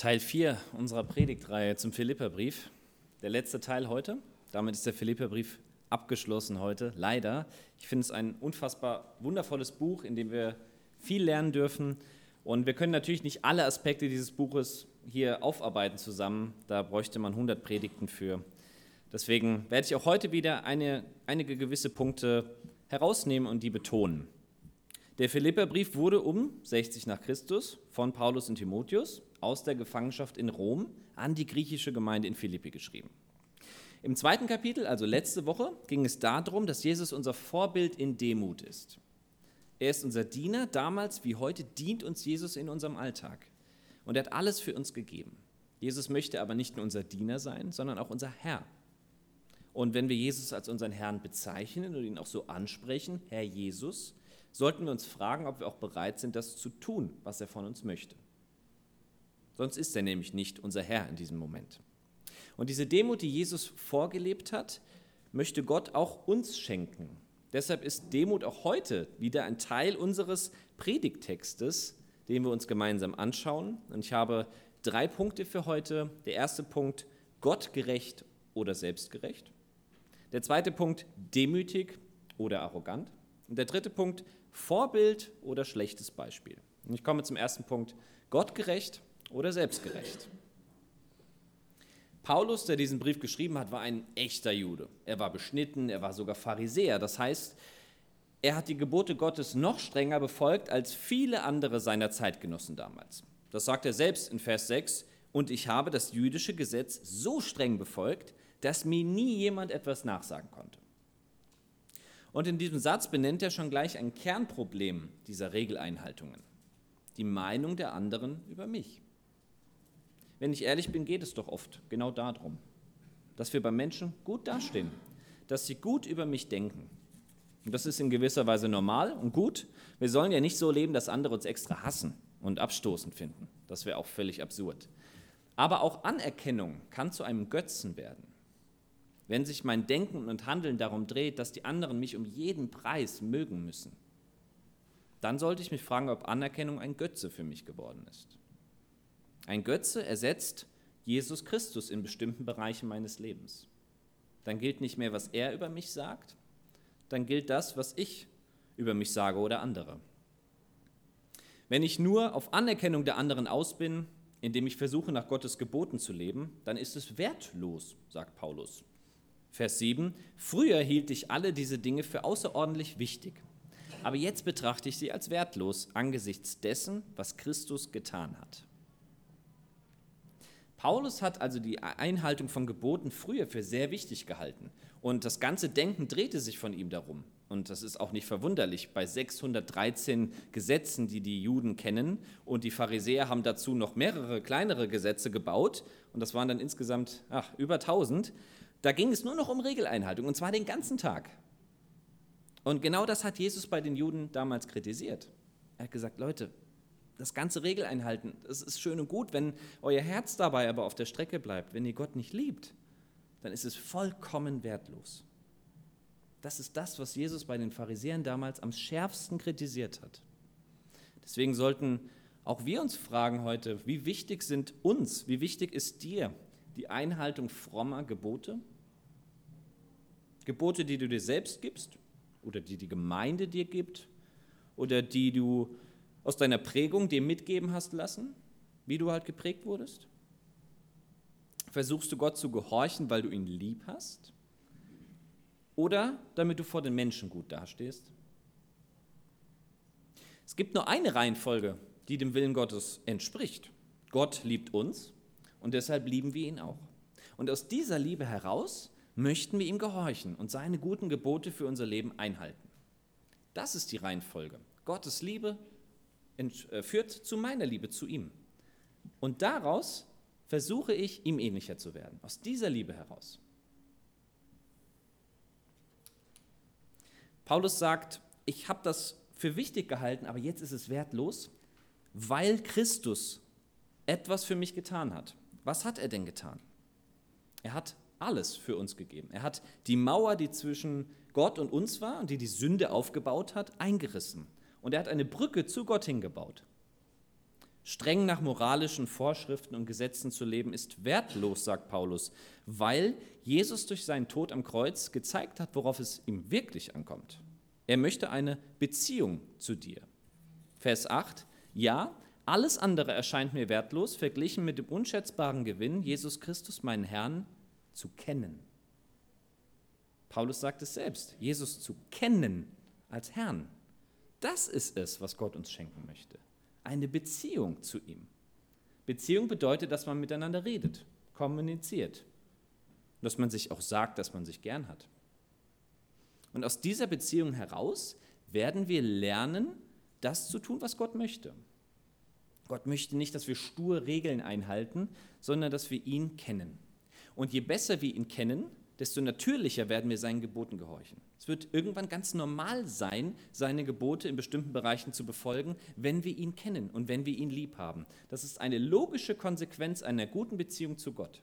Teil 4 unserer Predigtreihe zum Philipperbrief. Der letzte Teil heute. Damit ist der Philipperbrief abgeschlossen heute. Leider. Ich finde es ein unfassbar wundervolles Buch, in dem wir viel lernen dürfen. Und wir können natürlich nicht alle Aspekte dieses Buches hier aufarbeiten zusammen. Da bräuchte man 100 Predigten für. Deswegen werde ich auch heute wieder eine, einige gewisse Punkte herausnehmen und die betonen. Der Philipperbrief wurde um 60 nach Christus von Paulus und Timotheus aus der Gefangenschaft in Rom an die griechische Gemeinde in Philippi geschrieben. Im zweiten Kapitel, also letzte Woche, ging es darum, dass Jesus unser Vorbild in Demut ist. Er ist unser Diener, damals wie heute dient uns Jesus in unserem Alltag. Und er hat alles für uns gegeben. Jesus möchte aber nicht nur unser Diener sein, sondern auch unser Herr. Und wenn wir Jesus als unseren Herrn bezeichnen und ihn auch so ansprechen, Herr Jesus, sollten wir uns fragen, ob wir auch bereit sind, das zu tun, was er von uns möchte. Sonst ist er nämlich nicht unser Herr in diesem Moment. Und diese Demut, die Jesus vorgelebt hat, möchte Gott auch uns schenken. Deshalb ist Demut auch heute wieder ein Teil unseres Predigttextes, den wir uns gemeinsam anschauen. Und ich habe drei Punkte für heute. Der erste Punkt, gottgerecht oder selbstgerecht. Der zweite Punkt, demütig oder arrogant. Und der dritte Punkt, Vorbild oder schlechtes Beispiel. Und ich komme zum ersten Punkt, gottgerecht oder selbstgerecht. Paulus, der diesen Brief geschrieben hat, war ein echter Jude. Er war beschnitten, er war sogar Pharisäer. Das heißt, er hat die Gebote Gottes noch strenger befolgt als viele andere seiner Zeitgenossen damals. Das sagt er selbst in Vers 6. Und ich habe das jüdische Gesetz so streng befolgt, dass mir nie jemand etwas nachsagen konnte. Und in diesem Satz benennt er schon gleich ein Kernproblem dieser Regeleinhaltungen. Die Meinung der anderen über mich. Wenn ich ehrlich bin, geht es doch oft genau darum, dass wir bei Menschen gut dastehen, dass sie gut über mich denken. Und das ist in gewisser Weise normal und gut. Wir sollen ja nicht so leben, dass andere uns extra hassen und abstoßend finden. Das wäre auch völlig absurd. Aber auch Anerkennung kann zu einem Götzen werden. Wenn sich mein Denken und Handeln darum dreht, dass die anderen mich um jeden Preis mögen müssen, dann sollte ich mich fragen, ob Anerkennung ein Götze für mich geworden ist. Ein Götze ersetzt Jesus Christus in bestimmten Bereichen meines Lebens. Dann gilt nicht mehr, was er über mich sagt, dann gilt das, was ich über mich sage oder andere. Wenn ich nur auf Anerkennung der anderen aus bin, indem ich versuche, nach Gottes Geboten zu leben, dann ist es wertlos, sagt Paulus. Vers 7, früher hielt ich alle diese Dinge für außerordentlich wichtig, aber jetzt betrachte ich sie als wertlos angesichts dessen, was Christus getan hat. Paulus hat also die Einhaltung von Geboten früher für sehr wichtig gehalten. Und das ganze Denken drehte sich von ihm darum. Und das ist auch nicht verwunderlich bei 613 Gesetzen, die die Juden kennen. Und die Pharisäer haben dazu noch mehrere kleinere Gesetze gebaut. Und das waren dann insgesamt ach, über 1000. Da ging es nur noch um Regeleinhaltung. Und zwar den ganzen Tag. Und genau das hat Jesus bei den Juden damals kritisiert. Er hat gesagt, Leute, das ganze Regel einhalten. Das ist schön und gut, wenn euer Herz dabei aber auf der Strecke bleibt. Wenn ihr Gott nicht liebt, dann ist es vollkommen wertlos. Das ist das, was Jesus bei den Pharisäern damals am schärfsten kritisiert hat. Deswegen sollten auch wir uns fragen heute, wie wichtig sind uns, wie wichtig ist dir die Einhaltung frommer Gebote? Gebote, die du dir selbst gibst oder die die Gemeinde dir gibt oder die du aus deiner Prägung dir mitgeben hast lassen, wie du halt geprägt wurdest? Versuchst du Gott zu gehorchen, weil du ihn lieb hast? Oder damit du vor den Menschen gut dastehst? Es gibt nur eine Reihenfolge, die dem Willen Gottes entspricht. Gott liebt uns und deshalb lieben wir ihn auch. Und aus dieser Liebe heraus möchten wir ihm gehorchen und seine guten Gebote für unser Leben einhalten. Das ist die Reihenfolge. Gottes Liebe führt zu meiner Liebe zu ihm. Und daraus versuche ich, ihm ähnlicher zu werden, aus dieser Liebe heraus. Paulus sagt, ich habe das für wichtig gehalten, aber jetzt ist es wertlos, weil Christus etwas für mich getan hat. Was hat er denn getan? Er hat alles für uns gegeben. Er hat die Mauer, die zwischen Gott und uns war und die die Sünde aufgebaut hat, eingerissen. Und er hat eine Brücke zu Gott hingebaut. Streng nach moralischen Vorschriften und Gesetzen zu leben ist wertlos, sagt Paulus, weil Jesus durch seinen Tod am Kreuz gezeigt hat, worauf es ihm wirklich ankommt. Er möchte eine Beziehung zu dir. Vers 8. Ja, alles andere erscheint mir wertlos, verglichen mit dem unschätzbaren Gewinn, Jesus Christus, meinen Herrn, zu kennen. Paulus sagt es selbst, Jesus zu kennen als Herrn. Das ist es, was Gott uns schenken möchte. Eine Beziehung zu ihm. Beziehung bedeutet, dass man miteinander redet, kommuniziert. Dass man sich auch sagt, dass man sich gern hat. Und aus dieser Beziehung heraus werden wir lernen, das zu tun, was Gott möchte. Gott möchte nicht, dass wir stur Regeln einhalten, sondern dass wir ihn kennen. Und je besser wir ihn kennen, desto natürlicher werden wir seinen Geboten gehorchen. Es wird irgendwann ganz normal sein, seine Gebote in bestimmten Bereichen zu befolgen, wenn wir ihn kennen und wenn wir ihn lieb haben. Das ist eine logische Konsequenz einer guten Beziehung zu Gott.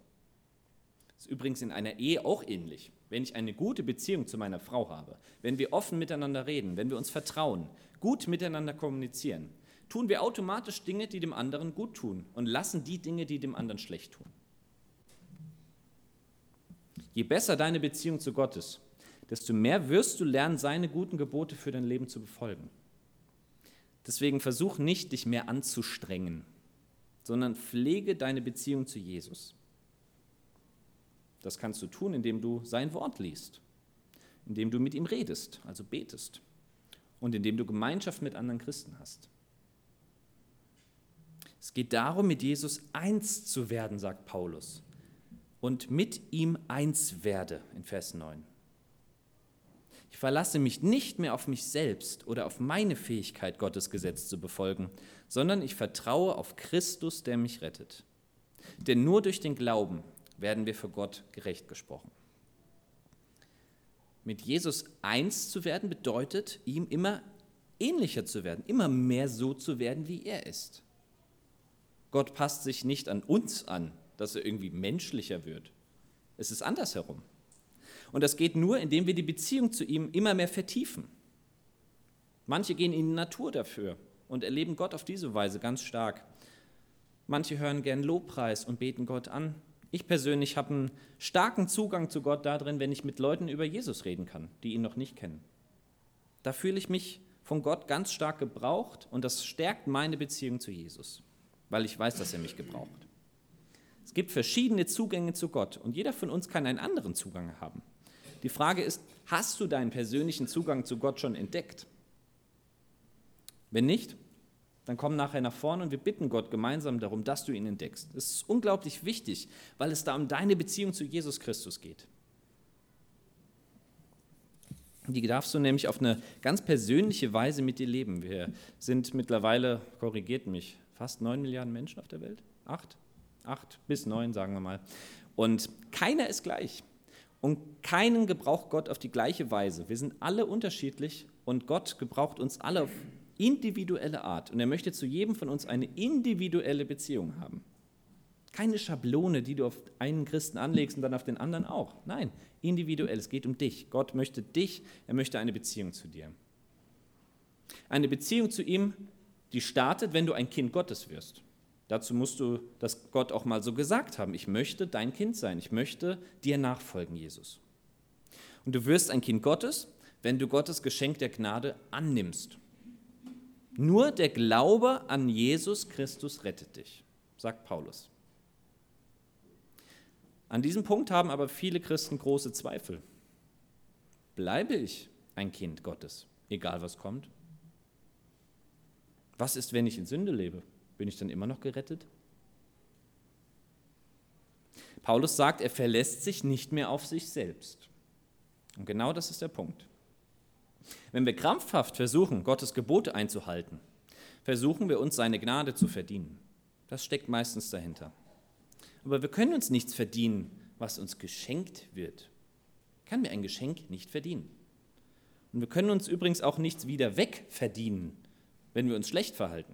Das ist übrigens in einer Ehe auch ähnlich. Wenn ich eine gute Beziehung zu meiner Frau habe, wenn wir offen miteinander reden, wenn wir uns vertrauen, gut miteinander kommunizieren, tun wir automatisch Dinge, die dem anderen gut tun und lassen die Dinge, die dem anderen schlecht tun. Je besser deine Beziehung zu Gott ist, desto mehr wirst du lernen, seine guten Gebote für dein Leben zu befolgen. Deswegen versuch nicht, dich mehr anzustrengen, sondern pflege deine Beziehung zu Jesus. Das kannst du tun, indem du sein Wort liest, indem du mit ihm redest, also betest, und indem du Gemeinschaft mit anderen Christen hast. Es geht darum, mit Jesus eins zu werden, sagt Paulus und mit ihm eins werde in Vers 9. Ich verlasse mich nicht mehr auf mich selbst oder auf meine Fähigkeit, Gottes Gesetz zu befolgen, sondern ich vertraue auf Christus, der mich rettet. Denn nur durch den Glauben werden wir für Gott gerecht gesprochen. Mit Jesus eins zu werden bedeutet, ihm immer ähnlicher zu werden, immer mehr so zu werden, wie er ist. Gott passt sich nicht an uns an, dass er irgendwie menschlicher wird. Es ist andersherum. Und das geht nur, indem wir die Beziehung zu ihm immer mehr vertiefen. Manche gehen in die Natur dafür und erleben Gott auf diese Weise ganz stark. Manche hören gern Lobpreis und beten Gott an. Ich persönlich habe einen starken Zugang zu Gott darin, wenn ich mit Leuten über Jesus reden kann, die ihn noch nicht kennen. Da fühle ich mich von Gott ganz stark gebraucht und das stärkt meine Beziehung zu Jesus, weil ich weiß, dass er mich gebraucht. Es gibt verschiedene Zugänge zu Gott und jeder von uns kann einen anderen Zugang haben. Die Frage ist, hast du deinen persönlichen Zugang zu Gott schon entdeckt? Wenn nicht, dann komm nachher nach vorne und wir bitten Gott gemeinsam darum, dass du ihn entdeckst. Das ist unglaublich wichtig, weil es da um deine Beziehung zu Jesus Christus geht. Die darfst du nämlich auf eine ganz persönliche Weise mit dir leben. Wir sind mittlerweile, korrigiert mich, fast neun Milliarden Menschen auf der Welt? Acht? Acht bis neun, sagen wir mal. Und keiner ist gleich. Und keinen gebraucht Gott auf die gleiche Weise. Wir sind alle unterschiedlich und Gott gebraucht uns alle auf individuelle Art. Und er möchte zu jedem von uns eine individuelle Beziehung haben. Keine Schablone, die du auf einen Christen anlegst und dann auf den anderen auch. Nein, individuell. Es geht um dich. Gott möchte dich, er möchte eine Beziehung zu dir. Eine Beziehung zu ihm, die startet, wenn du ein Kind Gottes wirst. Dazu musst du das Gott auch mal so gesagt haben. Ich möchte dein Kind sein. Ich möchte dir nachfolgen, Jesus. Und du wirst ein Kind Gottes, wenn du Gottes Geschenk der Gnade annimmst. Nur der Glaube an Jesus Christus rettet dich, sagt Paulus. An diesem Punkt haben aber viele Christen große Zweifel. Bleibe ich ein Kind Gottes, egal was kommt? Was ist, wenn ich in Sünde lebe? Bin ich dann immer noch gerettet? Paulus sagt, er verlässt sich nicht mehr auf sich selbst. Und genau das ist der Punkt. Wenn wir krampfhaft versuchen, Gottes Gebote einzuhalten, versuchen wir uns seine Gnade zu verdienen. Das steckt meistens dahinter. Aber wir können uns nichts verdienen, was uns geschenkt wird. Kann mir ein Geschenk nicht verdienen. Und wir können uns übrigens auch nichts wieder wegverdienen, wenn wir uns schlecht verhalten.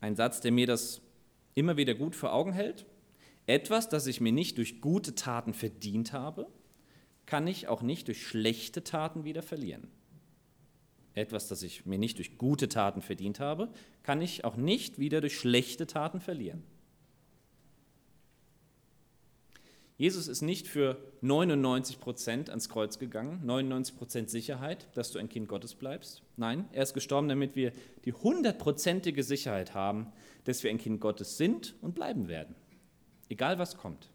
Ein Satz, der mir das immer wieder gut vor Augen hält. Etwas, das ich mir nicht durch gute Taten verdient habe, kann ich auch nicht durch schlechte Taten wieder verlieren. etwas, das ich mir nicht durch gute Taten verdient habe, kann ich auch nicht wieder durch schlechte Taten verlieren. Jesus ist nicht für 99 Prozent ans Kreuz gegangen, 99 Prozent Sicherheit, dass du ein Kind Gottes bleibst. Nein, er ist gestorben, damit wir die hundertprozentige Sicherheit haben, dass wir ein Kind Gottes sind und bleiben werden. Egal was kommt.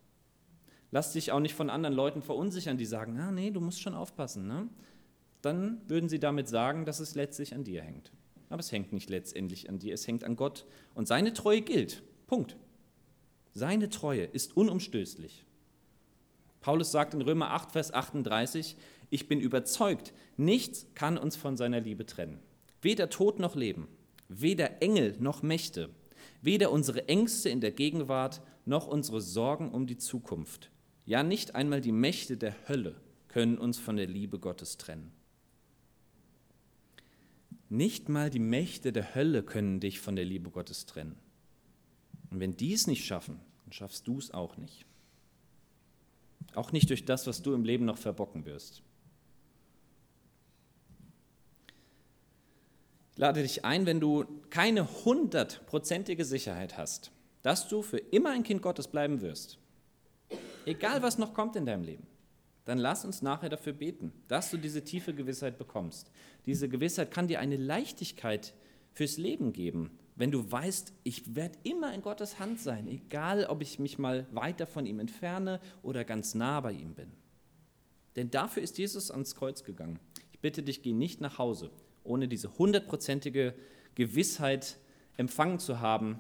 Lass dich auch nicht von anderen Leuten verunsichern, die sagen, ah, nee, du musst schon aufpassen. Ne? Dann würden sie damit sagen, dass es letztlich an dir hängt. Aber es hängt nicht letztendlich an dir, es hängt an Gott. Und seine Treue gilt. Punkt. Seine Treue ist unumstößlich. Paulus sagt in Römer 8, Vers 38, ich bin überzeugt, nichts kann uns von seiner Liebe trennen. Weder Tod noch Leben, weder Engel noch Mächte, weder unsere Ängste in der Gegenwart noch unsere Sorgen um die Zukunft. Ja, nicht einmal die Mächte der Hölle können uns von der Liebe Gottes trennen. Nicht mal die Mächte der Hölle können dich von der Liebe Gottes trennen. Und wenn die es nicht schaffen, dann schaffst du es auch nicht. Auch nicht durch das, was du im Leben noch verbocken wirst. Ich lade dich ein, wenn du keine hundertprozentige Sicherheit hast, dass du für immer ein Kind Gottes bleiben wirst, egal was noch kommt in deinem Leben, dann lass uns nachher dafür beten, dass du diese tiefe Gewissheit bekommst. Diese Gewissheit kann dir eine Leichtigkeit fürs Leben geben, wenn du weißt, ich werde immer in Gottes Hand sein, egal ob ich mich mal weiter von ihm entferne oder ganz nah bei ihm bin. Denn dafür ist Jesus ans Kreuz gegangen. Ich bitte dich, geh nicht nach Hause, ohne diese hundertprozentige Gewissheit empfangen zu haben.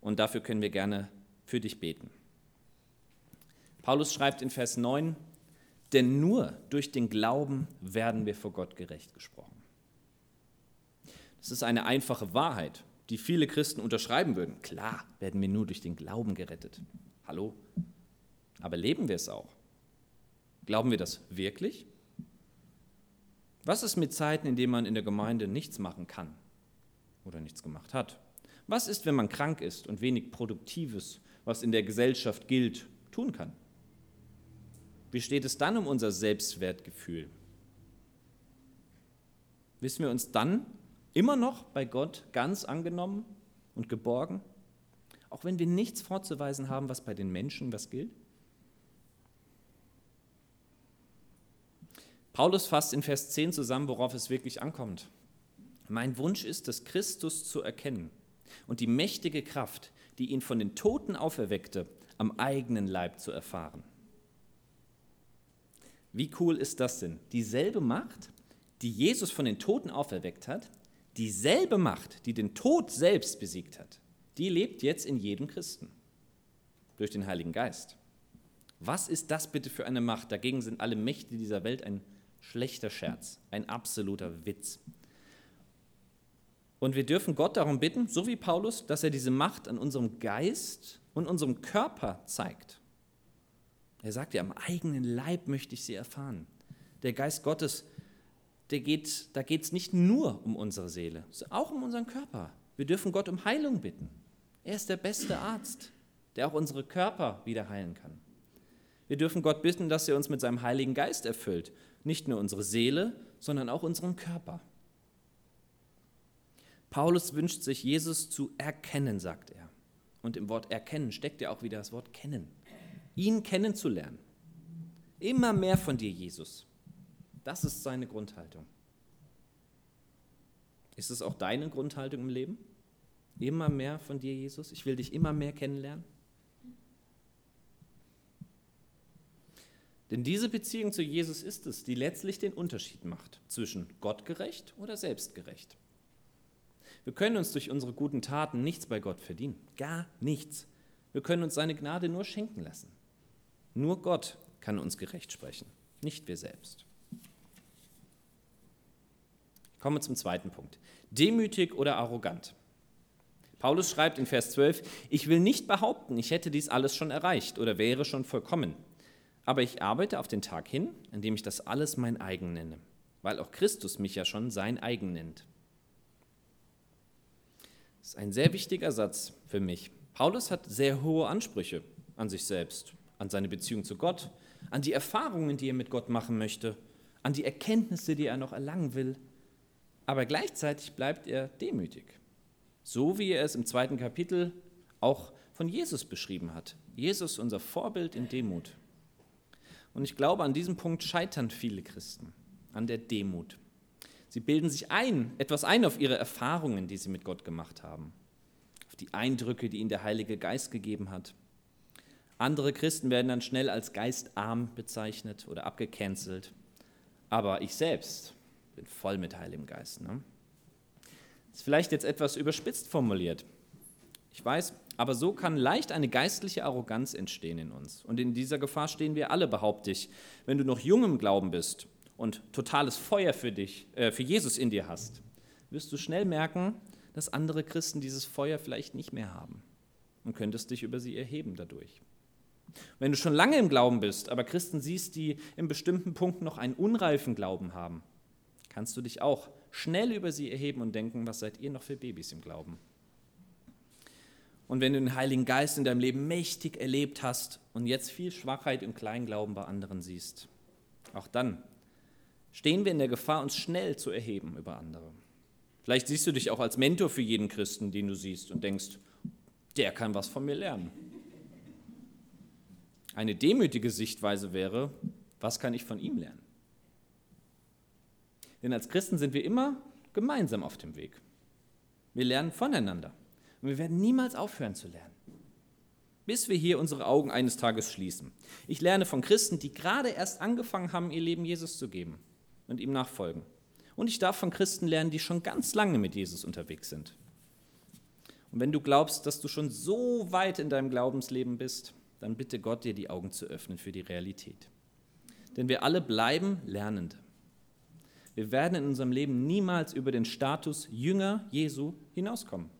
Und dafür können wir gerne für dich beten. Paulus schreibt in Vers 9, denn nur durch den Glauben werden wir vor Gott gerecht gesprochen. Das ist eine einfache Wahrheit, die viele Christen unterschreiben würden. Klar werden wir nur durch den Glauben gerettet. Hallo? Aber leben wir es auch? Glauben wir das wirklich? Was ist mit Zeiten, in denen man in der Gemeinde nichts machen kann oder nichts gemacht hat? Was ist, wenn man krank ist und wenig Produktives, was in der Gesellschaft gilt, tun kann? Wie steht es dann um unser Selbstwertgefühl? Wissen wir uns dann immer noch bei Gott ganz angenommen und geborgen, auch wenn wir nichts vorzuweisen haben, was bei den Menschen was gilt? Paulus fasst in Vers 10 zusammen, worauf es wirklich ankommt. Mein Wunsch ist es, Christus zu erkennen und die mächtige Kraft, die ihn von den Toten auferweckte, am eigenen Leib zu erfahren. Wie cool ist das denn? Dieselbe Macht, die Jesus von den Toten auferweckt hat, dieselbe Macht, die den Tod selbst besiegt hat, die lebt jetzt in jedem Christen durch den Heiligen Geist. Was ist das bitte für eine Macht? Dagegen sind alle Mächte dieser Welt ein schlechter Scherz, ein absoluter Witz. Und wir dürfen Gott darum bitten, so wie Paulus, dass er diese Macht an unserem Geist und unserem Körper zeigt. Er sagt ja, am eigenen Leib möchte ich sie erfahren. Der Geist Gottes der geht, da geht es nicht nur um unsere Seele, auch um unseren Körper. Wir dürfen Gott um Heilung bitten. Er ist der beste Arzt, der auch unsere Körper wieder heilen kann. Wir dürfen Gott bitten, dass er uns mit seinem Heiligen Geist erfüllt. Nicht nur unsere Seele, sondern auch unseren Körper. Paulus wünscht sich, Jesus zu erkennen, sagt er. Und im Wort erkennen steckt ja auch wieder das Wort kennen. Ihn kennenzulernen. Immer mehr von dir, Jesus. Das ist seine Grundhaltung. Ist es auch deine Grundhaltung im Leben? Immer mehr von dir, Jesus? Ich will dich immer mehr kennenlernen? Denn diese Beziehung zu Jesus ist es, die letztlich den Unterschied macht zwischen gottgerecht oder selbstgerecht. Wir können uns durch unsere guten Taten nichts bei Gott verdienen, gar nichts. Wir können uns seine Gnade nur schenken lassen. Nur Gott kann uns gerecht sprechen, nicht wir selbst. Kommen wir zum zweiten Punkt. Demütig oder arrogant. Paulus schreibt in Vers 12, ich will nicht behaupten, ich hätte dies alles schon erreicht oder wäre schon vollkommen. Aber ich arbeite auf den Tag hin, an dem ich das alles mein eigen nenne, weil auch Christus mich ja schon sein eigen nennt. Das ist ein sehr wichtiger Satz für mich. Paulus hat sehr hohe Ansprüche an sich selbst, an seine Beziehung zu Gott, an die Erfahrungen, die er mit Gott machen möchte, an die Erkenntnisse, die er noch erlangen will. Aber gleichzeitig bleibt er demütig. So wie er es im zweiten Kapitel auch von Jesus beschrieben hat. Jesus, unser Vorbild in Demut. Und ich glaube, an diesem Punkt scheitern viele Christen, an der Demut. Sie bilden sich ein, etwas ein auf ihre Erfahrungen, die sie mit Gott gemacht haben, auf die Eindrücke, die ihnen der Heilige Geist gegeben hat. Andere Christen werden dann schnell als geistarm bezeichnet oder abgecancelt. Aber ich selbst bin voll mit Heiligem Geist. Ne? Ist vielleicht jetzt etwas überspitzt formuliert. Ich weiß, aber so kann leicht eine geistliche Arroganz entstehen in uns. Und in dieser Gefahr stehen wir alle, behaupte ich. Wenn du noch jung im Glauben bist und totales Feuer für dich, äh, für Jesus in dir hast, wirst du schnell merken, dass andere Christen dieses Feuer vielleicht nicht mehr haben und könntest dich über sie erheben dadurch. Wenn du schon lange im Glauben bist, aber Christen siehst, die in bestimmten Punkten noch einen unreifen Glauben haben, kannst du dich auch schnell über sie erheben und denken, was seid ihr noch für Babys im Glauben? Und wenn du den Heiligen Geist in deinem Leben mächtig erlebt hast und jetzt viel Schwachheit im Kleinglauben bei anderen siehst, auch dann stehen wir in der Gefahr, uns schnell zu erheben über andere. Vielleicht siehst du dich auch als Mentor für jeden Christen, den du siehst und denkst, der kann was von mir lernen. Eine demütige Sichtweise wäre, was kann ich von ihm lernen? Denn als Christen sind wir immer gemeinsam auf dem Weg. Wir lernen voneinander und wir werden niemals aufhören zu lernen, bis wir hier unsere Augen eines Tages schließen. Ich lerne von Christen, die gerade erst angefangen haben, ihr Leben Jesus zu geben und ihm nachfolgen. Und ich darf von Christen lernen, die schon ganz lange mit Jesus unterwegs sind. Und wenn du glaubst, dass du schon so weit in deinem Glaubensleben bist, dann bitte Gott, dir die Augen zu öffnen für die Realität. Denn wir alle bleiben Lernende. Wir werden in unserem Leben niemals über den Status Jünger Jesu hinauskommen.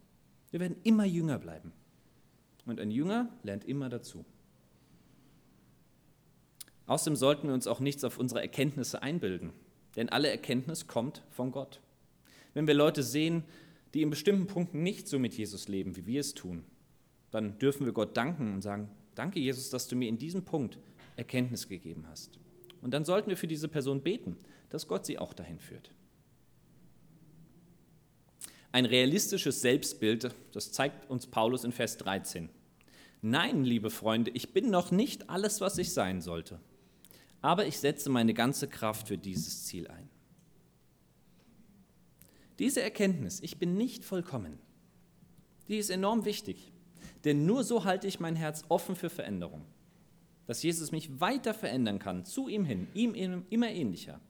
Wir werden immer Jünger bleiben. Und ein Jünger lernt immer dazu. Außerdem sollten wir uns auch nichts auf unsere Erkenntnisse einbilden, denn alle Erkenntnis kommt von Gott. Wenn wir Leute sehen, die in bestimmten Punkten nicht so mit Jesus leben, wie wir es tun, dann dürfen wir Gott danken und sagen, danke Jesus, dass du mir in diesem Punkt Erkenntnis gegeben hast. Und dann sollten wir für diese Person beten, dass Gott sie auch dahin führt. Ein realistisches Selbstbild, das zeigt uns Paulus in Vers 13. Nein, liebe Freunde, ich bin noch nicht alles, was ich sein sollte, aber ich setze meine ganze Kraft für dieses Ziel ein. Diese Erkenntnis, ich bin nicht vollkommen, die ist enorm wichtig, denn nur so halte ich mein Herz offen für Veränderung, dass Jesus mich weiter verändern kann, zu ihm hin, ihm immer ähnlicher.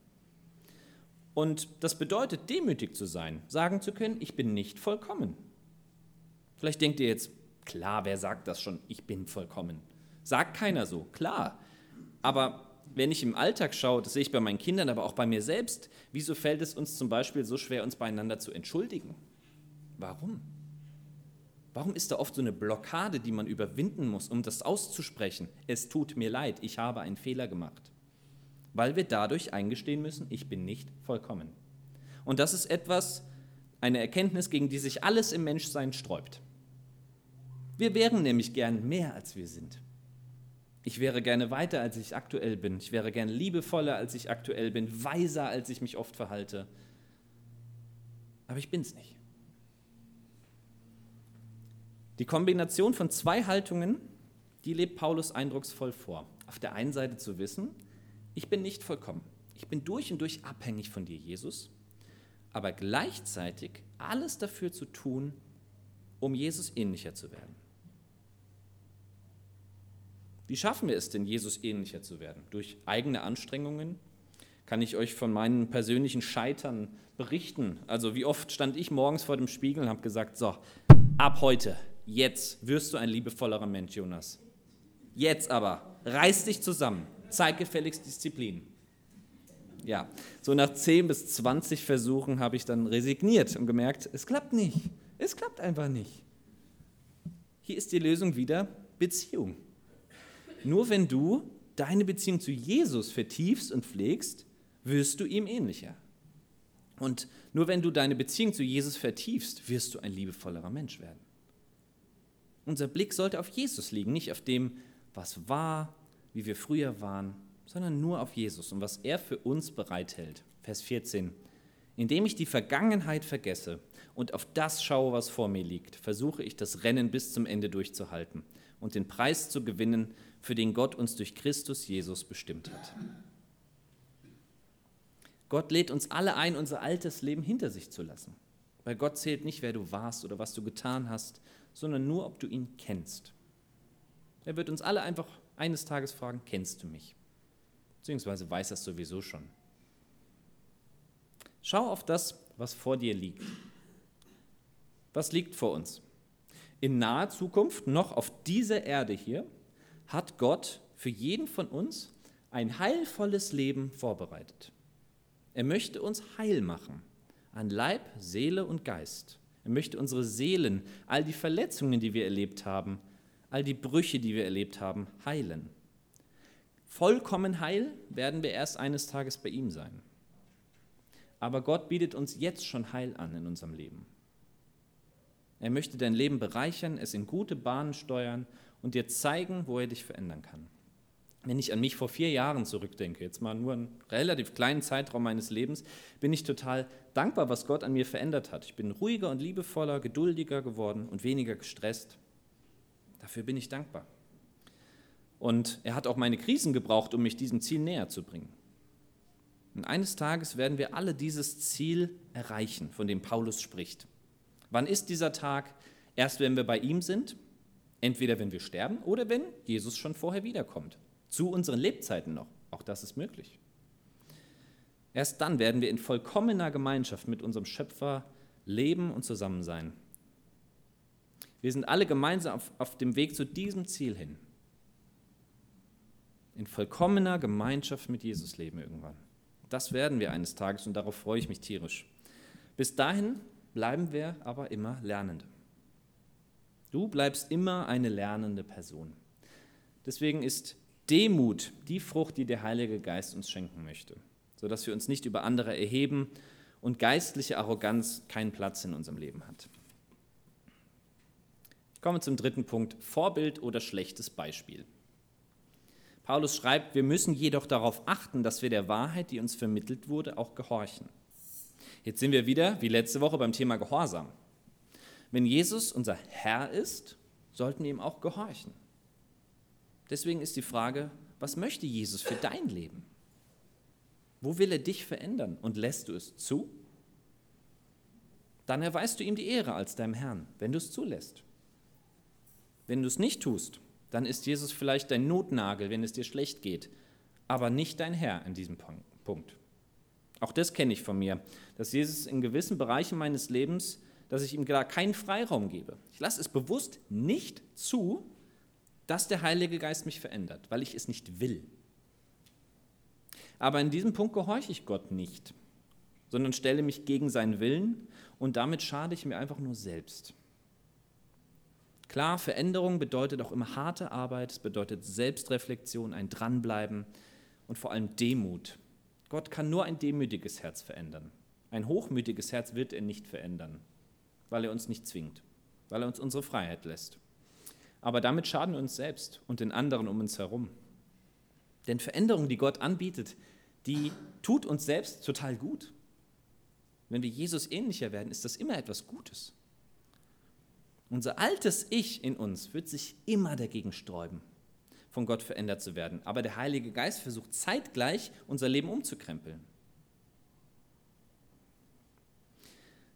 Und das bedeutet, demütig zu sein, sagen zu können, ich bin nicht vollkommen. Vielleicht denkt ihr jetzt, klar, wer sagt das schon, ich bin vollkommen? Sagt keiner so, klar. Aber wenn ich im Alltag schaue, das sehe ich bei meinen Kindern, aber auch bei mir selbst, wieso fällt es uns zum Beispiel so schwer, uns beieinander zu entschuldigen? Warum? Warum ist da oft so eine Blockade, die man überwinden muss, um das auszusprechen? Es tut mir leid, ich habe einen Fehler gemacht weil wir dadurch eingestehen müssen, ich bin nicht vollkommen. Und das ist etwas, eine Erkenntnis, gegen die sich alles im Menschsein sträubt. Wir wären nämlich gern mehr, als wir sind. Ich wäre gerne weiter, als ich aktuell bin. Ich wäre gerne liebevoller, als ich aktuell bin, weiser, als ich mich oft verhalte. Aber ich bin es nicht. Die Kombination von zwei Haltungen, die lebt Paulus eindrucksvoll vor. Auf der einen Seite zu wissen, ich bin nicht vollkommen. Ich bin durch und durch abhängig von dir, Jesus, aber gleichzeitig alles dafür zu tun, um Jesus ähnlicher zu werden. Wie schaffen wir es denn, Jesus ähnlicher zu werden? Durch eigene Anstrengungen? Kann ich euch von meinen persönlichen Scheitern berichten? Also wie oft stand ich morgens vor dem Spiegel und habe gesagt, so, ab heute, jetzt wirst du ein liebevollerer Mensch, Jonas. Jetzt aber, reiß dich zusammen zeig gefälligst Disziplin. Ja, so nach 10 bis 20 Versuchen habe ich dann resigniert und gemerkt, es klappt nicht. Es klappt einfach nicht. Hier ist die Lösung wieder Beziehung. Nur wenn du deine Beziehung zu Jesus vertiefst und pflegst, wirst du ihm ähnlicher. Und nur wenn du deine Beziehung zu Jesus vertiefst, wirst du ein liebevollerer Mensch werden. Unser Blick sollte auf Jesus liegen, nicht auf dem, was war, wie wir früher waren, sondern nur auf Jesus und was er für uns bereithält. Vers 14. Indem ich die Vergangenheit vergesse und auf das schaue, was vor mir liegt, versuche ich das Rennen bis zum Ende durchzuhalten und den Preis zu gewinnen, für den Gott uns durch Christus Jesus bestimmt hat. Gott lädt uns alle ein, unser altes Leben hinter sich zu lassen. Weil Gott zählt nicht, wer du warst oder was du getan hast, sondern nur, ob du ihn kennst. Er wird uns alle einfach eines Tages fragen, kennst du mich? Beziehungsweise weiß das sowieso schon. Schau auf das, was vor dir liegt. Was liegt vor uns? In naher Zukunft, noch auf dieser Erde hier, hat Gott für jeden von uns ein heilvolles Leben vorbereitet. Er möchte uns heil machen, an Leib, Seele und Geist. Er möchte unsere Seelen, all die Verletzungen, die wir erlebt haben, all die Brüche, die wir erlebt haben, heilen. Vollkommen heil werden wir erst eines Tages bei ihm sein. Aber Gott bietet uns jetzt schon Heil an in unserem Leben. Er möchte dein Leben bereichern, es in gute Bahnen steuern und dir zeigen, wo er dich verändern kann. Wenn ich an mich vor vier Jahren zurückdenke, jetzt mal nur einen relativ kleinen Zeitraum meines Lebens, bin ich total dankbar, was Gott an mir verändert hat. Ich bin ruhiger und liebevoller, geduldiger geworden und weniger gestresst. Dafür bin ich dankbar. Und er hat auch meine Krisen gebraucht, um mich diesem Ziel näher zu bringen. Und eines Tages werden wir alle dieses Ziel erreichen, von dem Paulus spricht. Wann ist dieser Tag? Erst wenn wir bei ihm sind, entweder wenn wir sterben oder wenn Jesus schon vorher wiederkommt. Zu unseren Lebzeiten noch. Auch das ist möglich. Erst dann werden wir in vollkommener Gemeinschaft mit unserem Schöpfer leben und zusammen sein. Wir sind alle gemeinsam auf, auf dem Weg zu diesem Ziel hin. In vollkommener Gemeinschaft mit Jesus leben irgendwann. Das werden wir eines Tages und darauf freue ich mich tierisch. Bis dahin bleiben wir aber immer Lernende. Du bleibst immer eine lernende Person. Deswegen ist Demut die Frucht, die der Heilige Geist uns schenken möchte, sodass wir uns nicht über andere erheben und geistliche Arroganz keinen Platz in unserem Leben hat. Ich komme zum dritten Punkt, Vorbild oder schlechtes Beispiel. Paulus schreibt, wir müssen jedoch darauf achten, dass wir der Wahrheit, die uns vermittelt wurde, auch gehorchen. Jetzt sind wir wieder, wie letzte Woche, beim Thema Gehorsam. Wenn Jesus unser Herr ist, sollten wir ihm auch gehorchen. Deswegen ist die Frage, was möchte Jesus für dein Leben? Wo will er dich verändern und lässt du es zu? Dann erweist du ihm die Ehre als deinem Herrn, wenn du es zulässt. Wenn du es nicht tust, dann ist Jesus vielleicht dein Notnagel, wenn es dir schlecht geht, aber nicht dein Herr in diesem Punkt. Auch das kenne ich von mir, dass Jesus in gewissen Bereichen meines Lebens, dass ich ihm gar keinen Freiraum gebe. Ich lasse es bewusst nicht zu, dass der Heilige Geist mich verändert, weil ich es nicht will. Aber in diesem Punkt gehorche ich Gott nicht, sondern stelle mich gegen seinen Willen und damit schade ich mir einfach nur selbst. Klar, Veränderung bedeutet auch immer harte Arbeit, es bedeutet Selbstreflexion, ein Dranbleiben und vor allem Demut. Gott kann nur ein demütiges Herz verändern. Ein hochmütiges Herz wird er nicht verändern, weil er uns nicht zwingt, weil er uns unsere Freiheit lässt. Aber damit schaden wir uns selbst und den anderen um uns herum. Denn Veränderung, die Gott anbietet, die tut uns selbst total gut. Wenn wir Jesus ähnlicher werden, ist das immer etwas Gutes. Unser altes Ich in uns wird sich immer dagegen sträuben, von Gott verändert zu werden. Aber der Heilige Geist versucht zeitgleich, unser Leben umzukrempeln.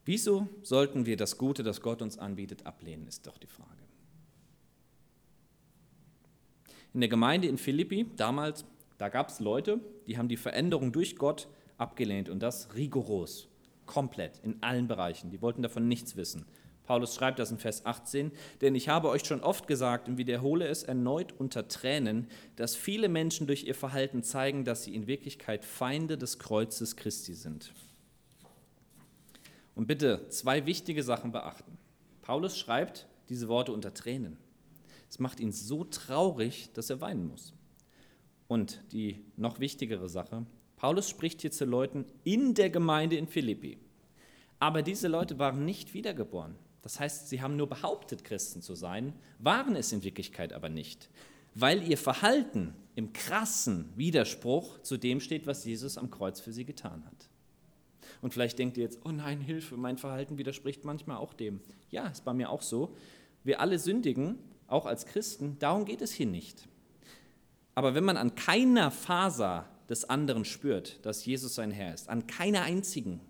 Wieso sollten wir das Gute, das Gott uns anbietet, ablehnen, ist doch die Frage. In der Gemeinde in Philippi, damals, da gab es Leute, die haben die Veränderung durch Gott abgelehnt und das rigoros, komplett, in allen Bereichen. Die wollten davon nichts wissen. Paulus schreibt das in Vers 18, denn ich habe euch schon oft gesagt und wiederhole es erneut unter Tränen, dass viele Menschen durch ihr Verhalten zeigen, dass sie in Wirklichkeit Feinde des Kreuzes Christi sind. Und bitte zwei wichtige Sachen beachten. Paulus schreibt diese Worte unter Tränen. Es macht ihn so traurig, dass er weinen muss. Und die noch wichtigere Sache, Paulus spricht hier zu Leuten in der Gemeinde in Philippi. Aber diese Leute waren nicht wiedergeboren. Das heißt, sie haben nur behauptet, Christen zu sein, waren es in Wirklichkeit aber nicht, weil ihr Verhalten im krassen Widerspruch zu dem steht, was Jesus am Kreuz für sie getan hat. Und vielleicht denkt ihr jetzt, oh nein, Hilfe, mein Verhalten widerspricht manchmal auch dem. Ja, ist bei mir auch so. Wir alle sündigen, auch als Christen, darum geht es hier nicht. Aber wenn man an keiner Faser des anderen spürt, dass Jesus sein Herr ist, an keiner einzigen,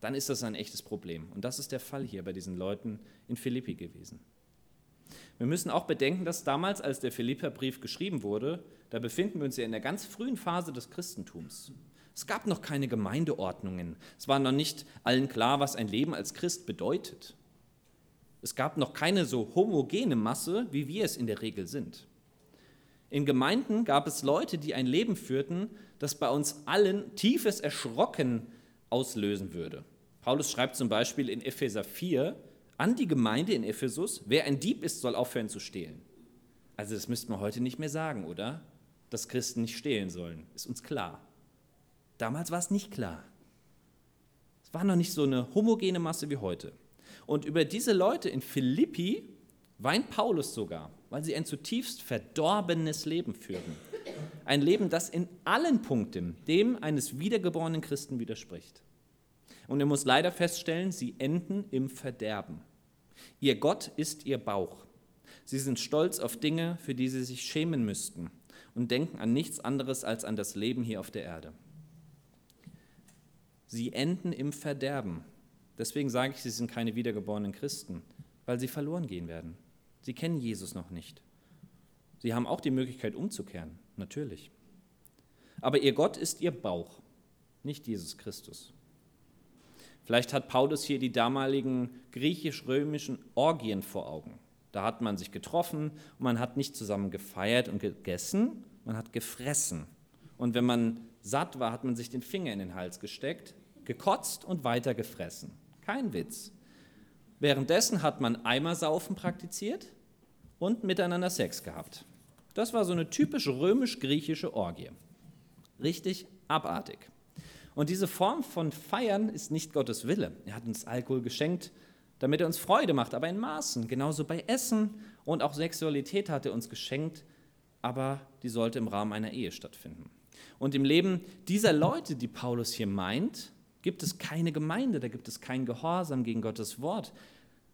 dann ist das ein echtes Problem. Und das ist der Fall hier bei diesen Leuten in Philippi gewesen. Wir müssen auch bedenken, dass damals, als der Philipperbrief geschrieben wurde, da befinden wir uns ja in der ganz frühen Phase des Christentums. Es gab noch keine Gemeindeordnungen. Es war noch nicht allen klar, was ein Leben als Christ bedeutet. Es gab noch keine so homogene Masse, wie wir es in der Regel sind. In Gemeinden gab es Leute, die ein Leben führten, das bei uns allen tiefes Erschrocken auslösen würde. Paulus schreibt zum Beispiel in Epheser 4 an die Gemeinde in Ephesus, wer ein Dieb ist, soll aufhören zu stehlen. Also das müsste man heute nicht mehr sagen, oder? Dass Christen nicht stehlen sollen, ist uns klar. Damals war es nicht klar. Es war noch nicht so eine homogene Masse wie heute. Und über diese Leute in Philippi weint Paulus sogar, weil sie ein zutiefst verdorbenes Leben führten. Ein Leben, das in allen Punkten dem eines wiedergeborenen Christen widerspricht. Und er muss leider feststellen, sie enden im Verderben. Ihr Gott ist ihr Bauch. Sie sind stolz auf Dinge, für die sie sich schämen müssten und denken an nichts anderes als an das Leben hier auf der Erde. Sie enden im Verderben. Deswegen sage ich, sie sind keine wiedergeborenen Christen, weil sie verloren gehen werden. Sie kennen Jesus noch nicht. Sie haben auch die Möglichkeit umzukehren, natürlich. Aber ihr Gott ist ihr Bauch, nicht Jesus Christus. Vielleicht hat Paulus hier die damaligen griechisch-römischen Orgien vor Augen. Da hat man sich getroffen und man hat nicht zusammen gefeiert und gegessen, man hat gefressen. Und wenn man satt war, hat man sich den Finger in den Hals gesteckt, gekotzt und weiter gefressen. Kein Witz. Währenddessen hat man Eimersaufen praktiziert und miteinander Sex gehabt. Das war so eine typisch römisch-griechische Orgie. Richtig abartig. Und diese Form von Feiern ist nicht Gottes Wille. Er hat uns Alkohol geschenkt, damit er uns Freude macht, aber in Maßen. Genauso bei Essen und auch Sexualität hat er uns geschenkt, aber die sollte im Rahmen einer Ehe stattfinden. Und im Leben dieser Leute, die Paulus hier meint, gibt es keine Gemeinde, da gibt es keinen Gehorsam gegen Gottes Wort.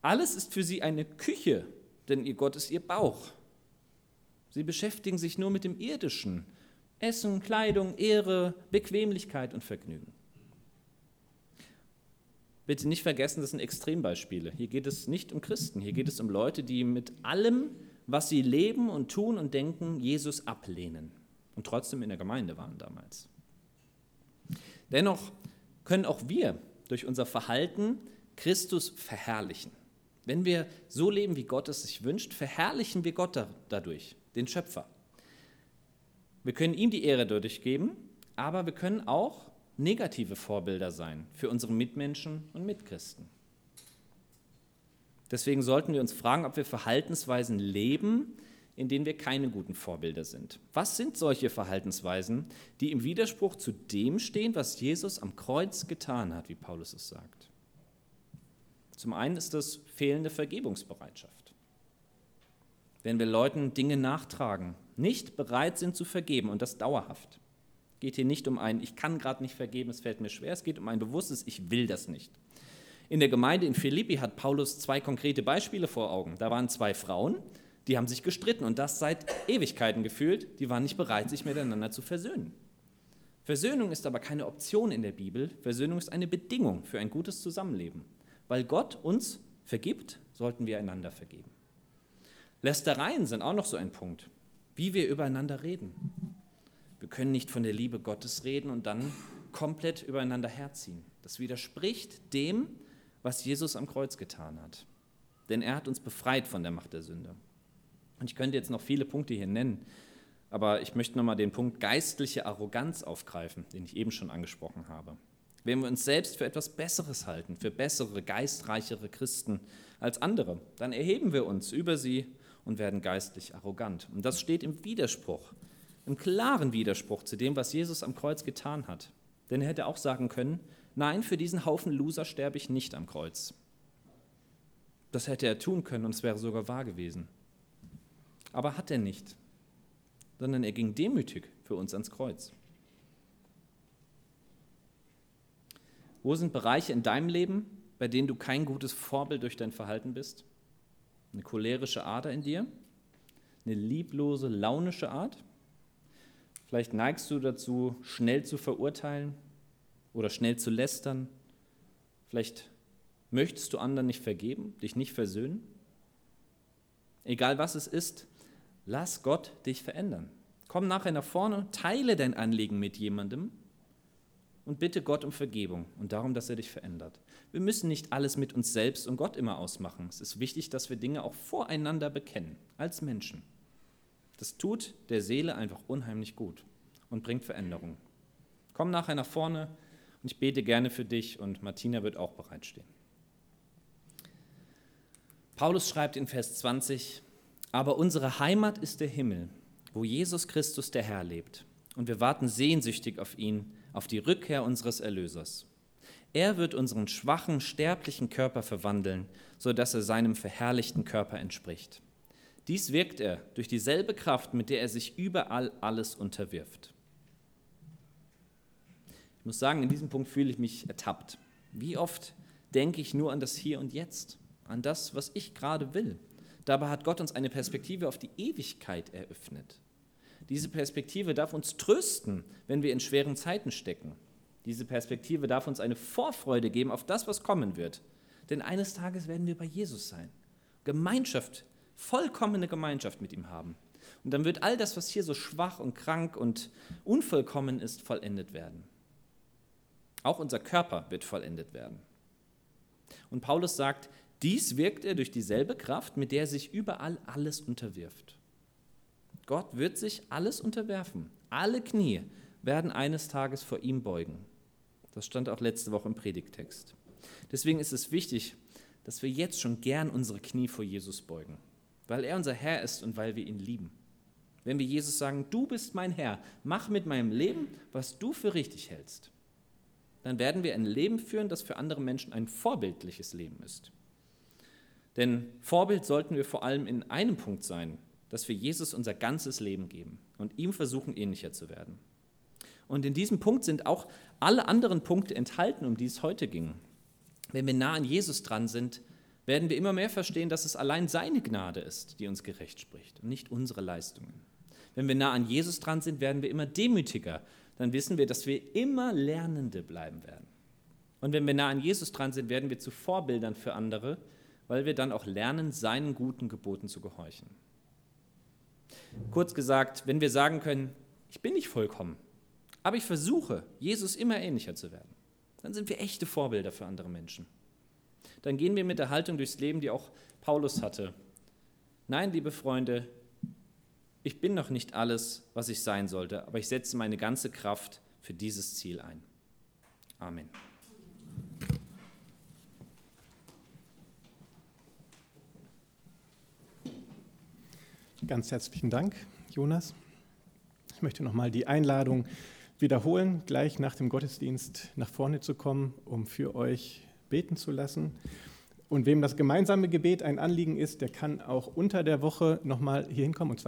Alles ist für sie eine Küche, denn ihr Gott ist ihr Bauch. Sie beschäftigen sich nur mit dem Irdischen. Essen, Kleidung, Ehre, Bequemlichkeit und Vergnügen. Bitte nicht vergessen, das sind Extrembeispiele. Hier geht es nicht um Christen, hier geht es um Leute, die mit allem, was sie leben und tun und denken, Jesus ablehnen und trotzdem in der Gemeinde waren damals. Dennoch können auch wir durch unser Verhalten Christus verherrlichen. Wenn wir so leben, wie Gott es sich wünscht, verherrlichen wir Gott dadurch, den Schöpfer. Wir können ihm die Ehre dadurch geben, aber wir können auch negative Vorbilder sein für unsere Mitmenschen und Mitchristen. Deswegen sollten wir uns fragen, ob wir Verhaltensweisen leben, in denen wir keine guten Vorbilder sind. Was sind solche Verhaltensweisen, die im Widerspruch zu dem stehen, was Jesus am Kreuz getan hat, wie Paulus es sagt? Zum einen ist das fehlende Vergebungsbereitschaft. Wenn wir Leuten Dinge nachtragen, nicht bereit sind zu vergeben und das dauerhaft. Geht hier nicht um ein, ich kann gerade nicht vergeben, es fällt mir schwer, es geht um ein bewusstes, ich will das nicht. In der Gemeinde in Philippi hat Paulus zwei konkrete Beispiele vor Augen. Da waren zwei Frauen, die haben sich gestritten und das seit Ewigkeiten gefühlt. Die waren nicht bereit, sich miteinander zu versöhnen. Versöhnung ist aber keine Option in der Bibel. Versöhnung ist eine Bedingung für ein gutes Zusammenleben. Weil Gott uns vergibt, sollten wir einander vergeben. Lästereien sind auch noch so ein Punkt, wie wir übereinander reden. Wir können nicht von der Liebe Gottes reden und dann komplett übereinander herziehen. Das widerspricht dem, was Jesus am Kreuz getan hat. Denn er hat uns befreit von der Macht der Sünde. Und ich könnte jetzt noch viele Punkte hier nennen, aber ich möchte nochmal den Punkt geistliche Arroganz aufgreifen, den ich eben schon angesprochen habe. Wenn wir uns selbst für etwas Besseres halten, für bessere, geistreichere Christen als andere, dann erheben wir uns über sie und werden geistlich arrogant. Und das steht im Widerspruch, im klaren Widerspruch zu dem, was Jesus am Kreuz getan hat. Denn er hätte auch sagen können, nein, für diesen Haufen Loser sterbe ich nicht am Kreuz. Das hätte er tun können und es wäre sogar wahr gewesen. Aber hat er nicht, sondern er ging demütig für uns ans Kreuz. Wo sind Bereiche in deinem Leben, bei denen du kein gutes Vorbild durch dein Verhalten bist? Eine cholerische Ader in dir? Eine lieblose, launische Art? Vielleicht neigst du dazu, schnell zu verurteilen oder schnell zu lästern. Vielleicht möchtest du anderen nicht vergeben, dich nicht versöhnen. Egal was es ist, lass Gott dich verändern. Komm nachher nach vorne, teile dein Anliegen mit jemandem und bitte Gott um Vergebung und darum, dass er dich verändert. Wir müssen nicht alles mit uns selbst und Gott immer ausmachen. Es ist wichtig, dass wir Dinge auch voreinander bekennen, als Menschen. Das tut der Seele einfach unheimlich gut und bringt Veränderung. Komm nachher nach vorne und ich bete gerne für dich und Martina wird auch bereitstehen. Paulus schreibt in Vers 20, aber unsere Heimat ist der Himmel, wo Jesus Christus der Herr lebt. Und wir warten sehnsüchtig auf ihn, auf die Rückkehr unseres Erlösers. Er wird unseren schwachen, sterblichen Körper verwandeln, sodass er seinem verherrlichten Körper entspricht. Dies wirkt er durch dieselbe Kraft, mit der er sich überall alles unterwirft. Ich muss sagen, in diesem Punkt fühle ich mich ertappt. Wie oft denke ich nur an das Hier und Jetzt, an das, was ich gerade will. Dabei hat Gott uns eine Perspektive auf die Ewigkeit eröffnet. Diese Perspektive darf uns trösten, wenn wir in schweren Zeiten stecken. Diese Perspektive darf uns eine Vorfreude geben auf das, was kommen wird. Denn eines Tages werden wir bei Jesus sein. Gemeinschaft vollkommene Gemeinschaft mit ihm haben. Und dann wird all das, was hier so schwach und krank und unvollkommen ist, vollendet werden. Auch unser Körper wird vollendet werden. Und Paulus sagt, dies wirkt er durch dieselbe Kraft, mit der er sich überall alles unterwirft. Gott wird sich alles unterwerfen. Alle Knie werden eines Tages vor ihm beugen. Das stand auch letzte Woche im Predigtext. Deswegen ist es wichtig, dass wir jetzt schon gern unsere Knie vor Jesus beugen weil er unser Herr ist und weil wir ihn lieben. Wenn wir Jesus sagen, du bist mein Herr, mach mit meinem Leben, was du für richtig hältst, dann werden wir ein Leben führen, das für andere Menschen ein vorbildliches Leben ist. Denn Vorbild sollten wir vor allem in einem Punkt sein, dass wir Jesus unser ganzes Leben geben und ihm versuchen, ähnlicher zu werden. Und in diesem Punkt sind auch alle anderen Punkte enthalten, um die es heute ging. Wenn wir nah an Jesus dran sind, werden wir immer mehr verstehen, dass es allein seine Gnade ist, die uns gerecht spricht und nicht unsere Leistungen. Wenn wir nah an Jesus dran sind, werden wir immer demütiger. Dann wissen wir, dass wir immer Lernende bleiben werden. Und wenn wir nah an Jesus dran sind, werden wir zu Vorbildern für andere, weil wir dann auch lernen, seinen guten Geboten zu gehorchen. Kurz gesagt, wenn wir sagen können, ich bin nicht vollkommen, aber ich versuche, Jesus immer ähnlicher zu werden, dann sind wir echte Vorbilder für andere Menschen dann gehen wir mit der Haltung durchs Leben, die auch Paulus hatte. Nein, liebe Freunde, ich bin noch nicht alles, was ich sein sollte, aber ich setze meine ganze Kraft für dieses Ziel ein. Amen. Ganz herzlichen Dank, Jonas. Ich möchte nochmal die Einladung wiederholen, gleich nach dem Gottesdienst nach vorne zu kommen, um für euch beten zu lassen. Und wem das gemeinsame Gebet ein Anliegen ist, der kann auch unter der Woche nochmal hier hinkommen. Und zwar